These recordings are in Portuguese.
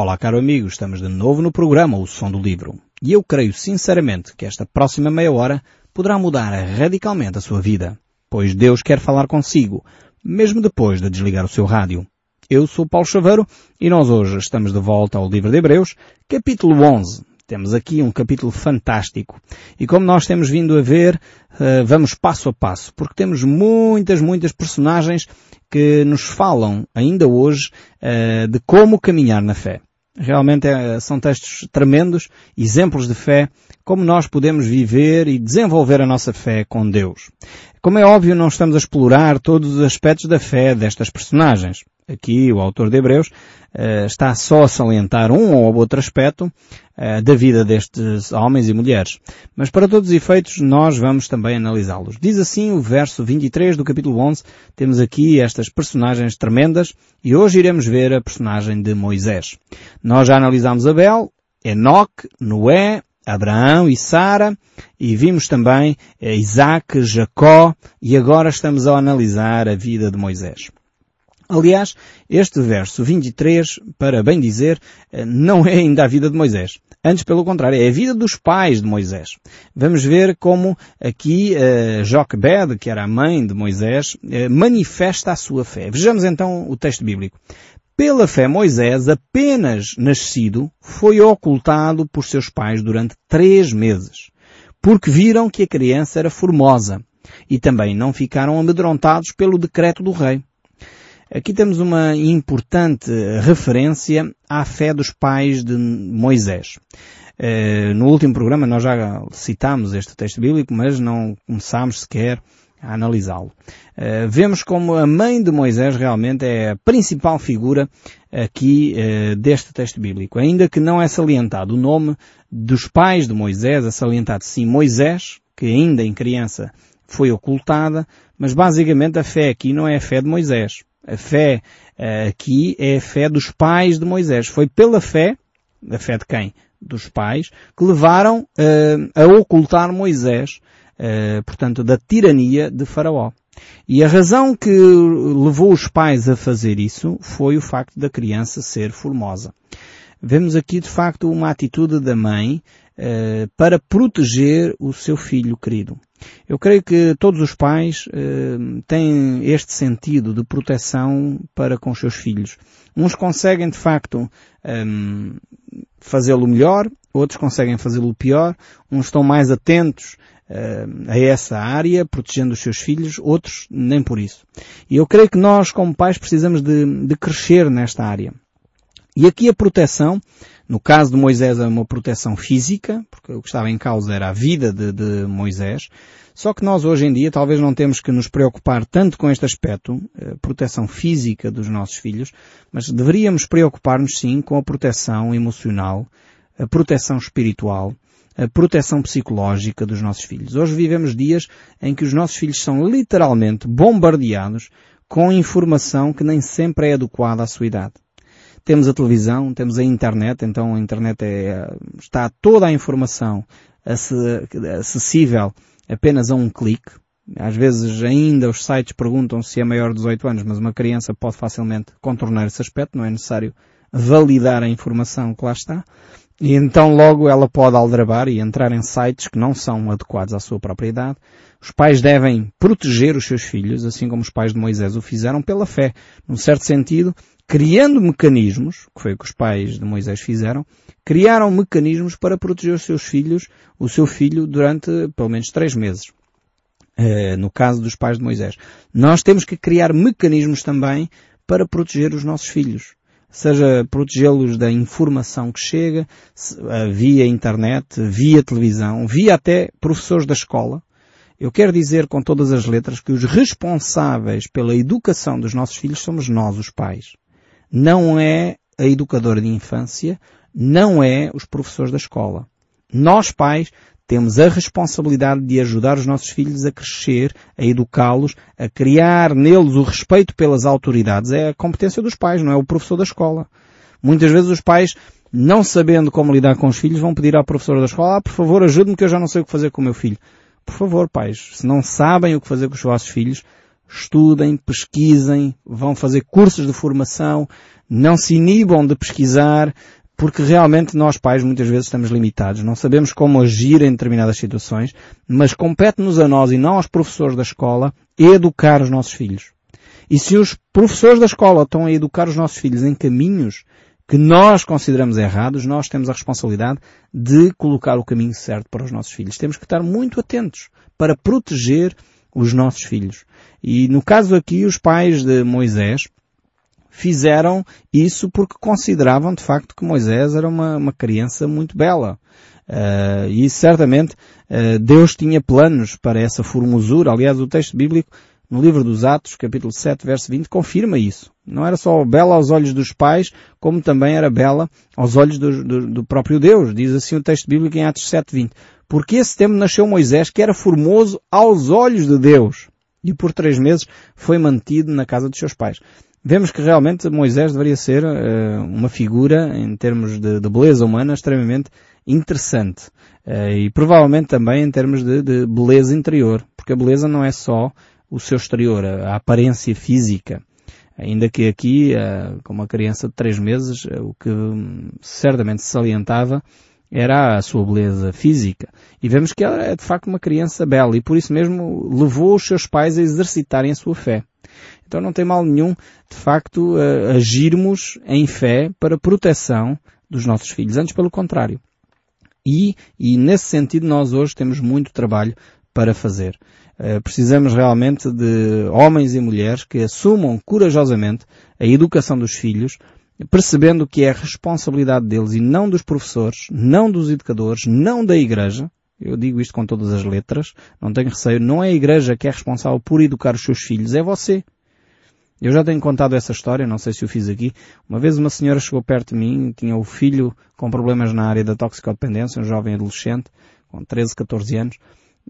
Olá, caro amigo, estamos de novo no programa O Som do Livro. E eu creio sinceramente que esta próxima meia hora poderá mudar radicalmente a sua vida, pois Deus quer falar consigo, mesmo depois de desligar o seu rádio. Eu sou Paulo Chaveiro e nós hoje estamos de volta ao livro de Hebreus, capítulo 11. Temos aqui um capítulo fantástico. E como nós temos vindo a ver, eh, vamos passo a passo, porque temos muitas, muitas personagens que nos falam ainda hoje eh, de como caminhar na fé. Realmente é, são textos tremendos, exemplos de fé, como nós podemos viver e desenvolver a nossa fé com Deus. Como é óbvio, não estamos a explorar todos os aspectos da fé destas personagens. Aqui o autor de Hebreus uh, está só a salientar um ou outro aspecto uh, da vida destes homens e mulheres. Mas para todos os efeitos nós vamos também analisá-los. Diz assim o verso 23 do capítulo 11, temos aqui estas personagens tremendas e hoje iremos ver a personagem de Moisés. Nós já analisámos Abel, Enoque, Noé, Abraão e Sara, e vimos também eh, Isaac, Jacó, e agora estamos a analisar a vida de Moisés. Aliás, este verso 23, para bem dizer, eh, não é ainda a vida de Moisés. Antes, pelo contrário, é a vida dos pais de Moisés. Vamos ver como aqui uh, Joquebed, que era a mãe de Moisés, uh, manifesta a sua fé. Vejamos então o texto bíblico. Pela fé, Moisés, apenas nascido, foi ocultado por seus pais durante três meses, porque viram que a criança era formosa e também não ficaram amedrontados pelo decreto do rei. Aqui temos uma importante referência à fé dos pais de Moisés. Eh, no último programa nós já citámos este texto bíblico, mas não começámos sequer a analisá-lo. Eh, vemos como a mãe de Moisés realmente é a principal figura aqui eh, deste texto bíblico. Ainda que não é salientado o nome dos pais de Moisés, é salientado sim Moisés, que ainda em criança foi ocultada, mas basicamente a fé aqui não é a fé de Moisés. A fé uh, aqui é a fé dos pais de Moisés. Foi pela fé, a fé de quem? Dos pais, que levaram uh, a ocultar Moisés, uh, portanto, da tirania de Faraó. E a razão que levou os pais a fazer isso foi o facto da criança ser formosa. Vemos aqui, de facto, uma atitude da mãe para proteger o seu filho querido. Eu creio que todos os pais uh, têm este sentido de proteção para com os seus filhos. Uns conseguem, de facto, ehm, fazê-lo melhor, outros conseguem fazê-lo pior, uns estão mais atentos uh, a essa área, protegendo os seus filhos, outros nem por isso. E eu creio que nós, como pais, precisamos de, de crescer nesta área. E aqui a proteção no caso de Moisés é uma proteção física, porque o que estava em causa era a vida de, de Moisés. Só que nós hoje em dia talvez não temos que nos preocupar tanto com este aspecto, a proteção física dos nossos filhos, mas deveríamos preocupar-nos sim com a proteção emocional, a proteção espiritual, a proteção psicológica dos nossos filhos. Hoje vivemos dias em que os nossos filhos são literalmente bombardeados com informação que nem sempre é adequada à sua idade. Temos a televisão, temos a internet, então a internet é, está toda a informação acessível apenas a um clique. Às vezes ainda os sites perguntam se é maior de 18 anos, mas uma criança pode facilmente contornar esse aspecto, não é necessário validar a informação que lá está. E então logo ela pode aldrabar e entrar em sites que não são adequados à sua própria idade. Os pais devem proteger os seus filhos, assim como os pais de Moisés o fizeram pela fé. Num certo sentido, criando mecanismos, que foi o que os pais de Moisés fizeram, criaram mecanismos para proteger os seus filhos, o seu filho, durante pelo menos três meses. Eh, no caso dos pais de Moisés. Nós temos que criar mecanismos também para proteger os nossos filhos. Seja protegê-los da informação que chega, eh, via internet, via televisão, via até professores da escola. Eu quero dizer com todas as letras que os responsáveis pela educação dos nossos filhos somos nós, os pais não é a educadora de infância, não é os professores da escola. Nós, pais, temos a responsabilidade de ajudar os nossos filhos a crescer, a educá-los, a criar neles o respeito pelas autoridades. É a competência dos pais, não é o professor da escola. Muitas vezes os pais, não sabendo como lidar com os filhos, vão pedir ao professor da escola, ah, por favor, ajude-me que eu já não sei o que fazer com o meu filho. Por favor, pais, se não sabem o que fazer com os vossos filhos, estudem, pesquisem, vão fazer cursos de formação, não se inibam de pesquisar, porque realmente nós pais muitas vezes estamos limitados, não sabemos como agir em determinadas situações, mas compete-nos a nós e não aos professores da escola educar os nossos filhos. E se os professores da escola estão a educar os nossos filhos em caminhos que nós consideramos errados, nós temos a responsabilidade de colocar o caminho certo para os nossos filhos. Temos que estar muito atentos para proteger os nossos filhos. E no caso aqui, os pais de Moisés fizeram isso porque consideravam de facto que Moisés era uma, uma criança muito bela. Uh, e certamente uh, Deus tinha planos para essa formosura. Aliás, o texto bíblico no livro dos Atos, capítulo 7, verso 20, confirma isso. Não era só bela aos olhos dos pais, como também era bela aos olhos do, do, do próprio Deus. Diz assim o texto bíblico em Atos 7, 20. Porque esse tempo nasceu Moisés, que era formoso aos olhos de Deus. E por três meses foi mantido na casa dos seus pais vemos que realmente Moisés deveria ser uh, uma figura, em termos de, de beleza humana, extremamente interessante. Uh, e provavelmente também em termos de, de, beleza interior, porque a beleza não é só o seu exterior, a, a aparência física. Ainda que aqui, uh, com uma criança de três meses, o que certamente se salientava era a sua beleza física. E vemos que ela é de facto uma criança bela e por isso mesmo levou os seus pais a exercitarem a sua fé. Então não tem mal nenhum, de facto, agirmos em fé para proteção dos nossos filhos. Antes, pelo contrário. E, e nesse sentido nós hoje temos muito trabalho para fazer. Uh, precisamos realmente de homens e mulheres que assumam corajosamente a educação dos filhos, percebendo que é a responsabilidade deles e não dos professores, não dos educadores, não da igreja. Eu digo isto com todas as letras, não tenho receio, não é a igreja que é responsável por educar os seus filhos, é você. Eu já tenho contado essa história, não sei se o fiz aqui. Uma vez uma senhora chegou perto de mim, tinha o filho com problemas na área da toxicodependência, um jovem adolescente, com 13, 14 anos,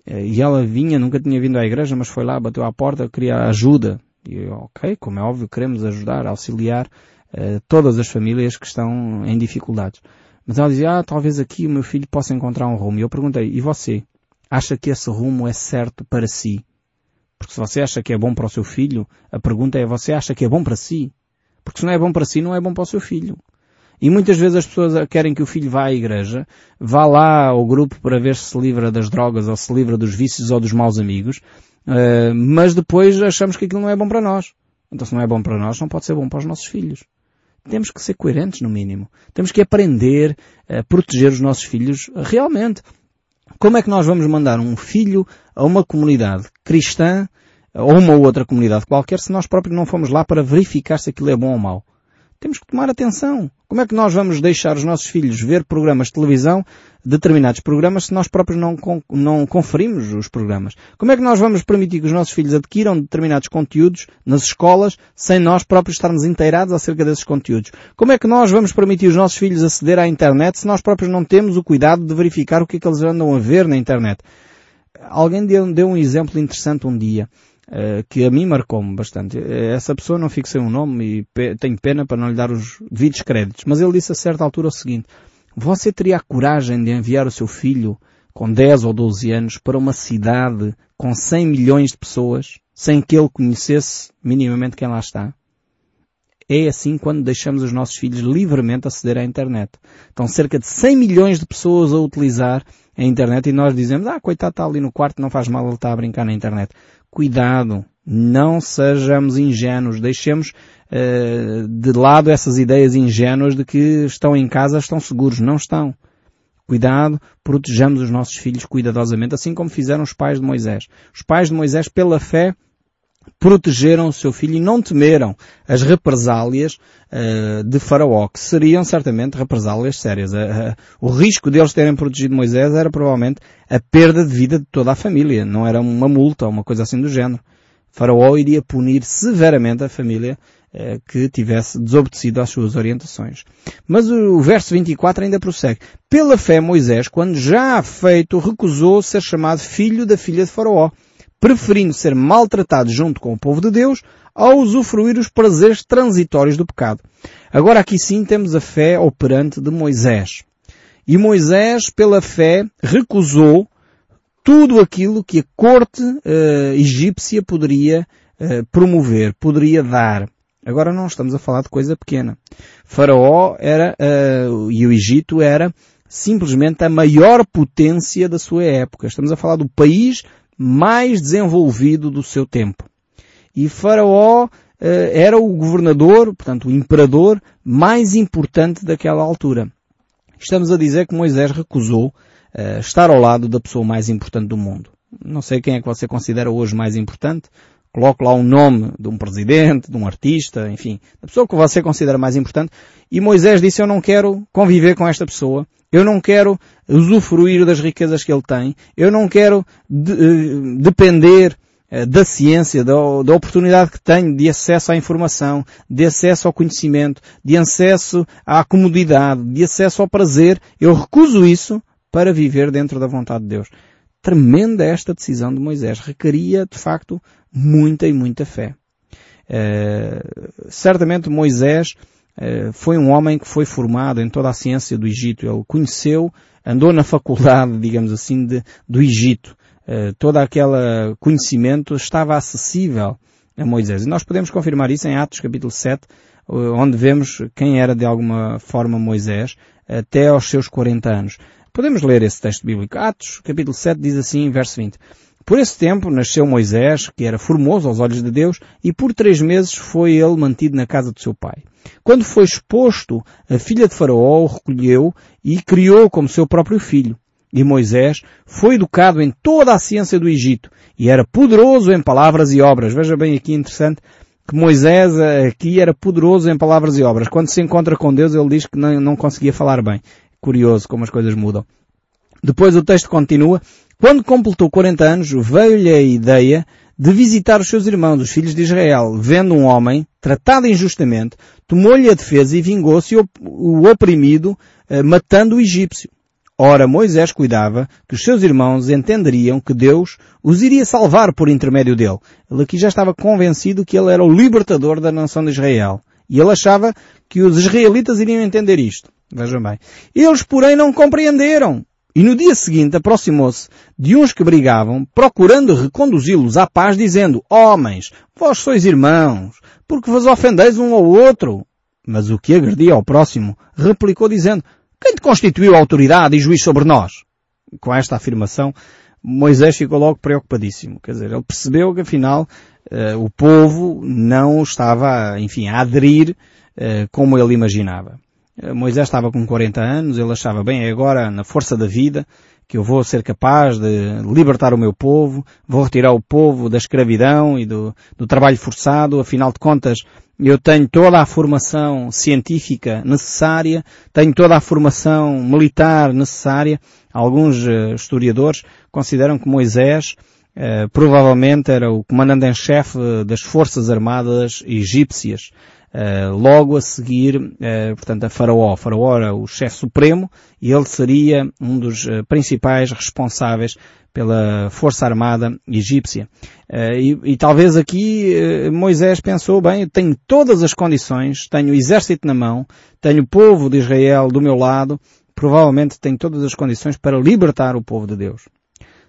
eh, e ela vinha, nunca tinha vindo à igreja, mas foi lá, bateu à porta, queria ajuda. E eu, ok, como é óbvio, queremos ajudar, auxiliar uh, todas as famílias que estão em dificuldades. Mas ela dizia, ah, talvez aqui o meu filho possa encontrar um rumo. E eu perguntei, e você? Acha que esse rumo é certo para si? Porque se você acha que é bom para o seu filho, a pergunta é, você acha que é bom para si? Porque se não é bom para si, não é bom para o seu filho. E muitas vezes as pessoas querem que o filho vá à igreja, vá lá ao grupo para ver se se livra das drogas ou se livra dos vícios ou dos maus amigos, uh, mas depois achamos que aquilo não é bom para nós. Então se não é bom para nós, não pode ser bom para os nossos filhos. Temos que ser coerentes no mínimo. Temos que aprender a proteger os nossos filhos realmente. Como é que nós vamos mandar um filho a uma comunidade cristã ou uma outra comunidade qualquer se nós próprios não fomos lá para verificar se aquilo é bom ou mau? Temos que tomar atenção. Como é que nós vamos deixar os nossos filhos ver programas de televisão, determinados programas, se nós próprios não, não conferimos os programas? Como é que nós vamos permitir que os nossos filhos adquiram determinados conteúdos nas escolas sem nós próprios estarmos inteirados acerca desses conteúdos? Como é que nós vamos permitir os nossos filhos aceder à internet se nós próprios não temos o cuidado de verificar o que é que eles andam a ver na internet? Alguém deu, deu um exemplo interessante um dia. Uh, que a mim marcou-me bastante. Eh, essa pessoa não fixei um nome e pe tenho pena para não lhe dar os devidos créditos, mas ele disse a certa altura o seguinte, você teria a coragem de enviar o seu filho com 10 ou 12 anos para uma cidade com 100 milhões de pessoas sem que ele conhecesse minimamente quem lá está? É assim quando deixamos os nossos filhos livremente aceder à internet. Estão cerca de 100 milhões de pessoas a utilizar a internet e nós dizemos, ah, coitado está ali no quarto, não faz mal, ele está a brincar na internet. Cuidado, não sejamos ingênuos, deixemos uh, de lado essas ideias ingênuas de que estão em casa, estão seguros. Não estão. Cuidado, protejamos os nossos filhos cuidadosamente, assim como fizeram os pais de Moisés. Os pais de Moisés, pela fé, protegeram o seu filho e não temeram as represálias uh, de Faraó, que seriam certamente represálias sérias. Uh, uh, o risco deles terem protegido Moisés era provavelmente a perda de vida de toda a família, não era uma multa ou uma coisa assim do género. Faraó iria punir severamente a família que tivesse desobedecido às suas orientações. Mas o verso 24 ainda prossegue. Pela fé Moisés, quando já feito, recusou ser chamado filho da filha de Faraó preferindo ser maltratado junto com o povo de Deus ao usufruir os prazeres transitórios do pecado. Agora aqui sim temos a fé operante de Moisés. E Moisés, pela fé, recusou tudo aquilo que a corte uh, egípcia poderia uh, promover, poderia dar. Agora não estamos a falar de coisa pequena. Faraó era, uh, e o Egito era simplesmente a maior potência da sua época. Estamos a falar do país mais desenvolvido do seu tempo. E Faraó era o governador, portanto o imperador mais importante daquela altura. Estamos a dizer que Moisés recusou uh, estar ao lado da pessoa mais importante do mundo. Não sei quem é que você considera hoje mais importante. Coloque lá um nome de um presidente, de um artista, enfim, da pessoa que você considera mais importante. E Moisés disse, eu não quero conviver com esta pessoa. Eu não quero usufruir das riquezas que ele tem. Eu não quero de, uh, depender uh, da ciência, da, da, oportunidade que tenho de acesso à informação, de acesso ao conhecimento, de acesso à comodidade, de acesso ao prazer. Eu recuso isso para viver dentro da vontade de Deus tremenda esta decisão de Moisés. Requeria, de facto, muita e muita fé. Uh, certamente Moisés uh, foi um homem que foi formado em toda a ciência do Egito. Ele conheceu, andou na faculdade, digamos assim, de, do Egito. Uh, todo aquele conhecimento estava acessível a Moisés. E nós podemos confirmar isso em Atos capítulo 7, onde vemos quem era de alguma forma Moisés até aos seus 40 anos. Podemos ler esse texto bíblico. Atos, capítulo 7, diz assim, verso 20. Por esse tempo nasceu Moisés, que era formoso aos olhos de Deus, e por três meses foi ele mantido na casa do seu pai. Quando foi exposto, a filha de Faraó o recolheu e criou como seu próprio filho. E Moisés foi educado em toda a ciência do Egito e era poderoso em palavras e obras. Veja bem aqui interessante que Moisés aqui era poderoso em palavras e obras. Quando se encontra com Deus, ele diz que não, não conseguia falar bem. Curioso como as coisas mudam. Depois o texto continua. Quando completou 40 anos, veio-lhe a ideia de visitar os seus irmãos, os filhos de Israel. Vendo um homem, tratado injustamente, tomou-lhe a defesa e vingou-se o oprimido, eh, matando o egípcio. Ora, Moisés cuidava que os seus irmãos entenderiam que Deus os iria salvar por intermédio dele. Ele aqui já estava convencido que ele era o libertador da nação de Israel. E ele achava que os israelitas iriam entender isto. Vejam bem. Eles, porém, não compreenderam. E no dia seguinte aproximou-se de uns que brigavam, procurando reconduzi-los à paz, dizendo, Homens, vós sois irmãos, porque vos ofendeis um ao outro. Mas o que agredia ao próximo replicou dizendo, Quem te constituiu autoridade e juiz sobre nós? Com esta afirmação, Moisés ficou logo preocupadíssimo. Quer dizer, ele percebeu que afinal uh, o povo não estava, enfim, a aderir uh, como ele imaginava. Eh, Moisés estava com 40 anos, ele achava, bem, é agora na força da vida que eu vou ser capaz de libertar o meu povo, vou retirar o povo da escravidão e do, do trabalho forçado, afinal de contas, eu tenho toda a formação científica necessária, tenho toda a formação militar necessária. Alguns uh, historiadores consideram que Moisés uh, provavelmente era o comandante em chefe das forças armadas egípcias. Uh, logo a seguir, uh, portanto, a Faraó. Faraó era o chefe supremo e ele seria um dos uh, principais responsáveis pela força armada egípcia. E, e, talvez aqui Moisés pensou, bem, eu tenho todas as condições, tenho o exército na mão, tenho o povo de Israel do meu lado, provavelmente tenho todas as condições para libertar o povo de Deus.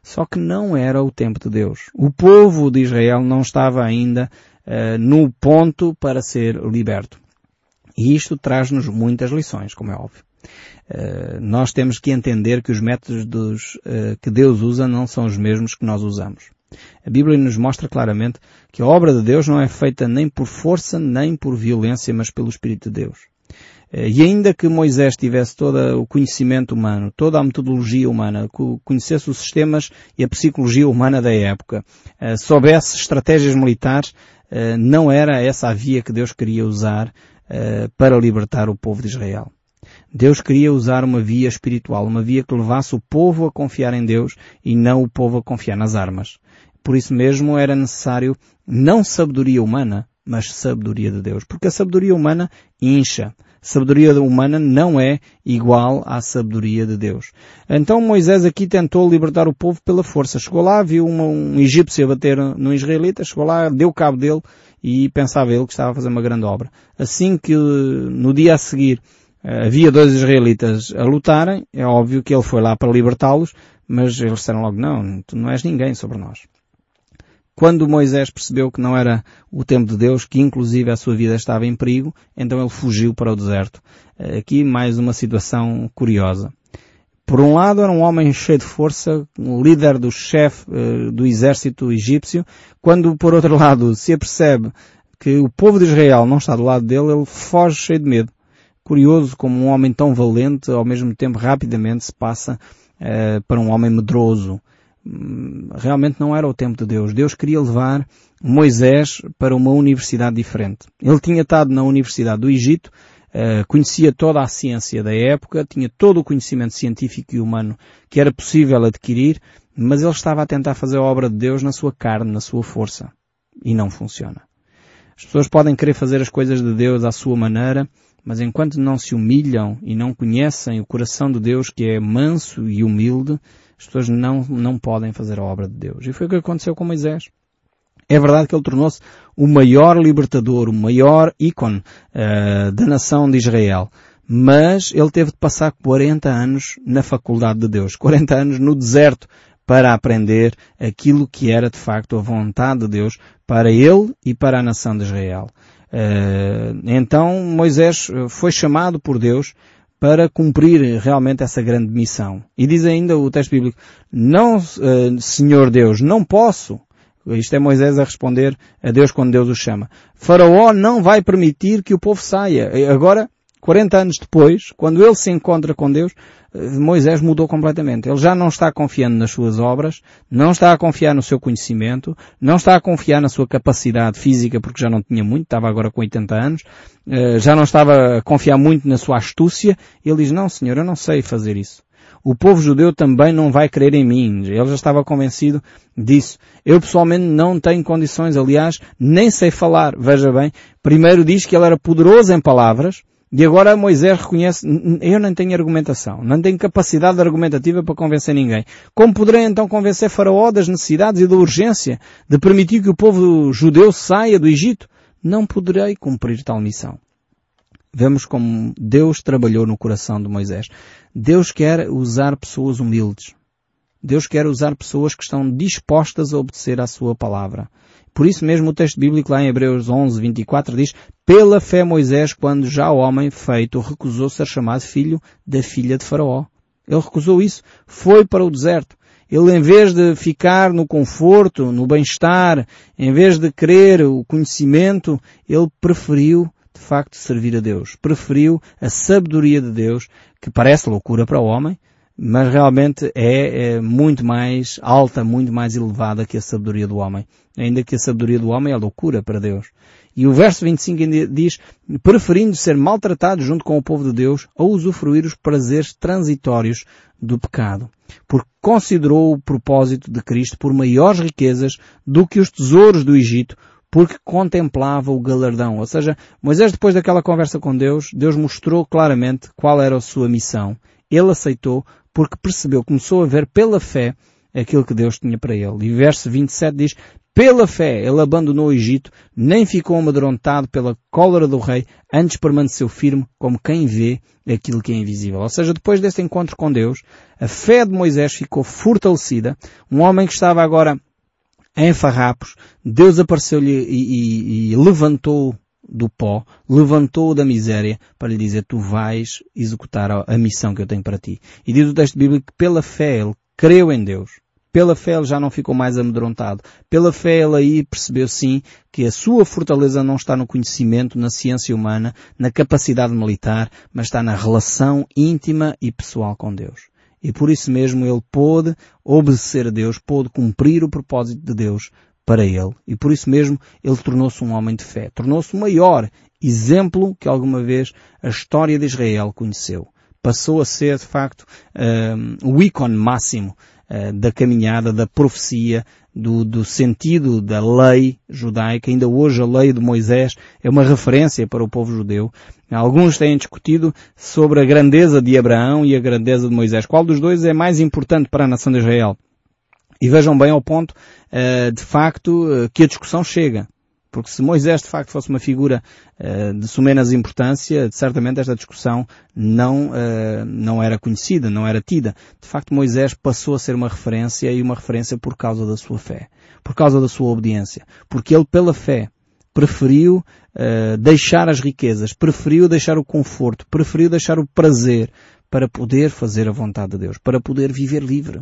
Só que não era o tempo de Deus. O povo de Israel não estava ainda uh, no ponto para ser liberto. E isto traz-nos muitas lições, como é óbvio. Uh, nós temos que entender que os métodos dos, uh, que Deus usa não são os mesmos que nós usamos. A Bíblia nos mostra claramente que a obra de Deus não é feita nem por força nem por violência, mas pelo Espírito de Deus. E ainda que Moisés tivesse todo o conhecimento humano, toda a metodologia humana, conhecesse os sistemas e a psicologia humana da época, soubesse estratégias militares, eh, não era essa a via que Deus queria usar eh, para libertar o povo de Israel. Deus queria usar uma via espiritual, uma via que levasse o povo a confiar em Deus e não o povo a confiar nas armas. Por isso mesmo era necessário não sabedoria humana, mas sabedoria de Deus. Porque a sabedoria humana incha sabedoria humana não é igual à sabedoria de Deus. Então Moisés aqui tentou libertar o povo pela força. Chegou lá, viu uma, um egípcio bater no israelita, chegou lá, deu cabo dele e pensava ele que estava a fazer uma grande obra. Assim que no dia a seguir eh, havia dois israelitas a lutarem, é óbvio que ele foi lá para libertá-los, mas eles disseram logo, não, tu não és ninguém sobre nós. Quando Moisés percebeu que não era o tempo de Deus, que inclusive a sua vida estava em perigo, então ele fugiu para o deserto. Aqui mais uma situação curiosa. Por um lado era um homem cheio de força, líder do chefe uh, do exército egípcio, quando por outro lado se apercebe que o povo de Israel não está do lado dele, ele foge cheio de medo. Curioso como um homem tão valente, ao mesmo tempo rapidamente se passa uh, para um homem medroso. Hum, realmente não era o tempo de Deus. Deus queria levar Moisés para uma universidade diferente. Ele tinha estado na Universidade do Egito, uh, conhecia toda a ciência da época, tinha todo o conhecimento científico e humano que era possível adquirir, mas ele estava a tentar fazer a obra de Deus na sua carne, na sua força. E não funciona. As pessoas podem querer fazer as coisas de Deus à sua maneira, mas enquanto não se humilham e não conhecem o coração de Deus que é manso e humilde, as pessoas não, não podem fazer a obra de Deus. E foi o que aconteceu com Moisés. É verdade que ele tornou-se o maior libertador, o maior ícone uh, da nação de Israel. Mas ele teve de passar 40 anos na faculdade de Deus, 40 anos no deserto, para aprender aquilo que era de facto a vontade de Deus para ele e para a nação de Israel. Uh, então Moisés foi chamado por Deus para cumprir realmente essa grande missão. E diz ainda o texto bíblico, não, Senhor Deus, não posso. Isto é Moisés a responder a Deus quando Deus o chama. Faraó não vai permitir que o povo saia. Agora, 40 anos depois, quando ele se encontra com Deus, Moisés mudou completamente. Ele já não está confiando nas suas obras, não está a confiar no seu conhecimento, não está a confiar na sua capacidade física porque já não tinha muito, estava agora com 80 anos, eh, já não estava a confiar muito na sua astúcia. Ele diz, não senhor, eu não sei fazer isso. O povo judeu também não vai crer em mim. Ele já estava convencido disso. Eu pessoalmente não tenho condições, aliás, nem sei falar. Veja bem, primeiro diz que ele era poderoso em palavras, e agora Moisés reconhece, eu não tenho argumentação, não tenho capacidade argumentativa para convencer ninguém. Como poderei então convencer Faraó das necessidades e da urgência de permitir que o povo judeu saia do Egito? Não poderei cumprir tal missão. Vemos como Deus trabalhou no coração de Moisés. Deus quer usar pessoas humildes. Deus quer usar pessoas que estão dispostas a obedecer à sua palavra. Por isso mesmo o texto bíblico lá em Hebreus 11, 24 diz, pela fé Moisés, quando já homem feito, recusou ser chamado filho da filha de Faraó. Ele recusou isso, foi para o deserto. Ele, em vez de ficar no conforto, no bem-estar, em vez de querer o conhecimento, ele preferiu, de facto, servir a Deus. Preferiu a sabedoria de Deus, que parece loucura para o homem, mas realmente é, é, muito mais alta, muito mais elevada que a sabedoria do homem. Ainda que a sabedoria do homem é loucura para Deus. E o verso 25 diz, preferindo ser maltratado junto com o povo de Deus a usufruir os prazeres transitórios do pecado. Porque considerou o propósito de Cristo por maiores riquezas do que os tesouros do Egito, porque contemplava o galardão. Ou seja, Moisés depois daquela conversa com Deus, Deus mostrou claramente qual era a sua missão. Ele aceitou porque percebeu, começou a ver pela fé aquilo que Deus tinha para ele. E verso 27 diz, pela fé ele abandonou o Egito, nem ficou amedrontado pela cólera do rei, antes permaneceu firme como quem vê aquilo que é invisível. Ou seja, depois desse encontro com Deus, a fé de Moisés ficou fortalecida. Um homem que estava agora em farrapos, Deus apareceu-lhe e, e, e levantou do pó, levantou-o da miséria para lhe dizer, tu vais executar a, missão que eu tenho para ti. E diz o texto bíblico que pela fé ele creu em Deus. Pela fé ele já não ficou mais amedrontado. Pela fé ele aí percebeu sim que a sua fortaleza não está no conhecimento, na ciência humana, na capacidade militar, mas está na relação íntima e pessoal com Deus. E por isso mesmo ele pôde obedecer a Deus, pôde cumprir o propósito de Deus para ele. E por isso mesmo ele tornou-se um homem de fé. Tornou-se o maior exemplo que alguma vez a história de Israel conheceu. Passou a ser, de facto, um, o ícone máximo uh, da caminhada, da profecia, do, do, sentido da lei judaica. Ainda hoje a lei de Moisés é uma referência para o povo judeu. Alguns têm discutido sobre a grandeza de Abraão e a grandeza de Moisés. Qual dos dois é mais importante para a nação de Israel? E vejam bem ao ponto, uh, de facto, uh, que a discussão chega. Porque se Moisés de facto fosse uma figura uh, de sumenas importância, certamente esta discussão não, uh, não era conhecida, não era tida. De facto Moisés passou a ser uma referência e uma referência por causa da sua fé. Por causa da sua obediência. Porque ele pela fé preferiu uh, deixar as riquezas, preferiu deixar o conforto, preferiu deixar o prazer para poder fazer a vontade de Deus, para poder viver livre.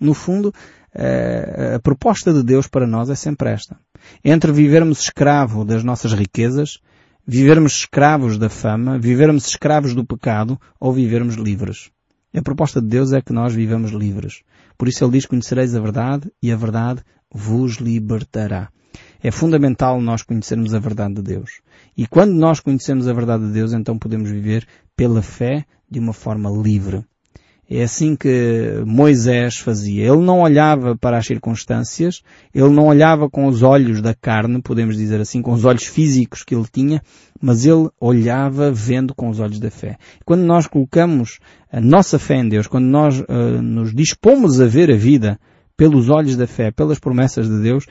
No fundo, eh, a proposta de Deus para nós é sempre esta. Entre vivermos escravo das nossas riquezas, vivermos escravos da fama, vivermos escravos do pecado ou vivermos livres. A proposta de Deus é que nós vivamos livres. Por isso ele diz conhecereis a verdade e a verdade vos libertará. É fundamental nós conhecermos a verdade de Deus. E quando nós conhecemos a verdade de Deus, então podemos viver pela fé de uma forma livre. É assim que Moisés fazia. Ele não olhava para as circunstâncias, ele não olhava com os olhos da carne, podemos dizer assim, com os olhos físicos que ele tinha, mas ele olhava vendo com os olhos da fé. Quando nós colocamos a nossa fé em Deus, quando nós uh, nos dispomos a ver a vida pelos olhos da fé, pelas promessas de Deus,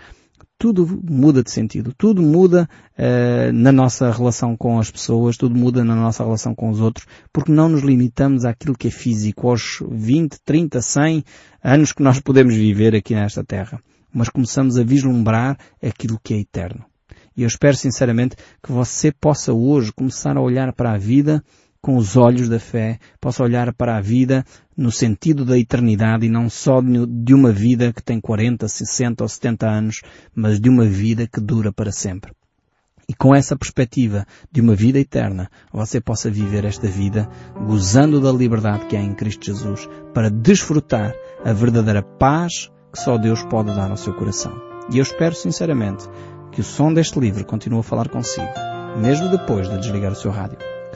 tudo muda de sentido, tudo muda uh, na nossa relação com as pessoas, tudo muda na nossa relação com os outros, porque não nos limitamos àquilo que é físico, aos 20, 30, 100 anos que nós podemos viver aqui nesta terra, mas começamos a vislumbrar aquilo que é eterno. E eu espero sinceramente que você possa hoje começar a olhar para a vida com os olhos da fé, possa olhar para a vida no sentido da eternidade e não só de uma vida que tem 40, 60 ou 70 anos, mas de uma vida que dura para sempre. E com essa perspectiva de uma vida eterna, você possa viver esta vida gozando da liberdade que há em Cristo Jesus para desfrutar a verdadeira paz que só Deus pode dar ao seu coração. E eu espero sinceramente que o som deste livro continue a falar consigo, mesmo depois de desligar o seu rádio.